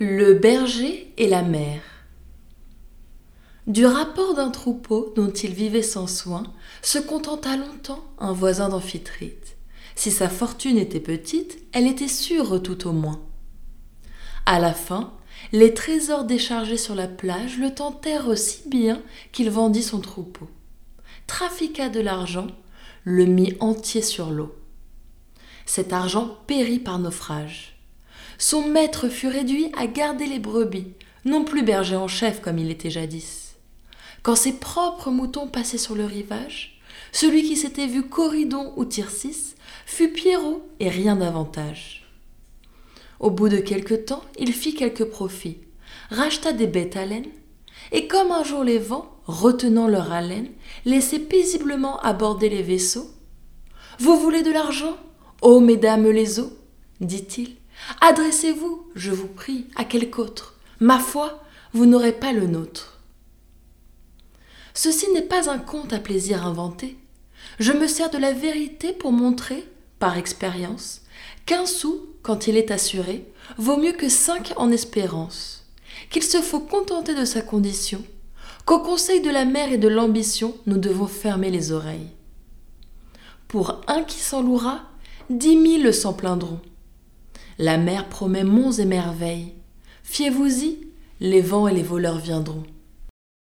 Le berger et la mère. Du rapport d'un troupeau dont il vivait sans soin, se contenta longtemps un voisin d'Amphitrite. Si sa fortune était petite, elle était sûre tout au moins. À la fin, les trésors déchargés sur la plage le tentèrent si bien qu'il vendit son troupeau, trafiqua de l'argent, le mit entier sur l'eau. Cet argent périt par naufrage son maître fut réduit à garder les brebis, non plus berger en chef comme il était jadis. Quand ses propres moutons passaient sur le rivage, celui qui s'était vu Corydon ou Tircis fut Pierrot et rien davantage. Au bout de quelque temps, il fit quelques profits, racheta des bêtes à laine, et comme un jour les vents, retenant leur haleine, laissaient paisiblement aborder les vaisseaux. Vous voulez de l'argent, ô mesdames les eaux dit-il, Adressez-vous, je vous prie, à quelque autre. Ma foi, vous n'aurez pas le nôtre. Ceci n'est pas un conte à plaisir inventé. Je me sers de la vérité pour montrer, par expérience, qu'un sou, quand il est assuré, vaut mieux que cinq en espérance, qu'il se faut contenter de sa condition, qu'au conseil de la mère et de l'ambition, nous devons fermer les oreilles. Pour un qui s'en louera, dix mille s'en plaindront. La mer promet monts et merveilles. Fiez-vous-y, les vents et les voleurs viendront.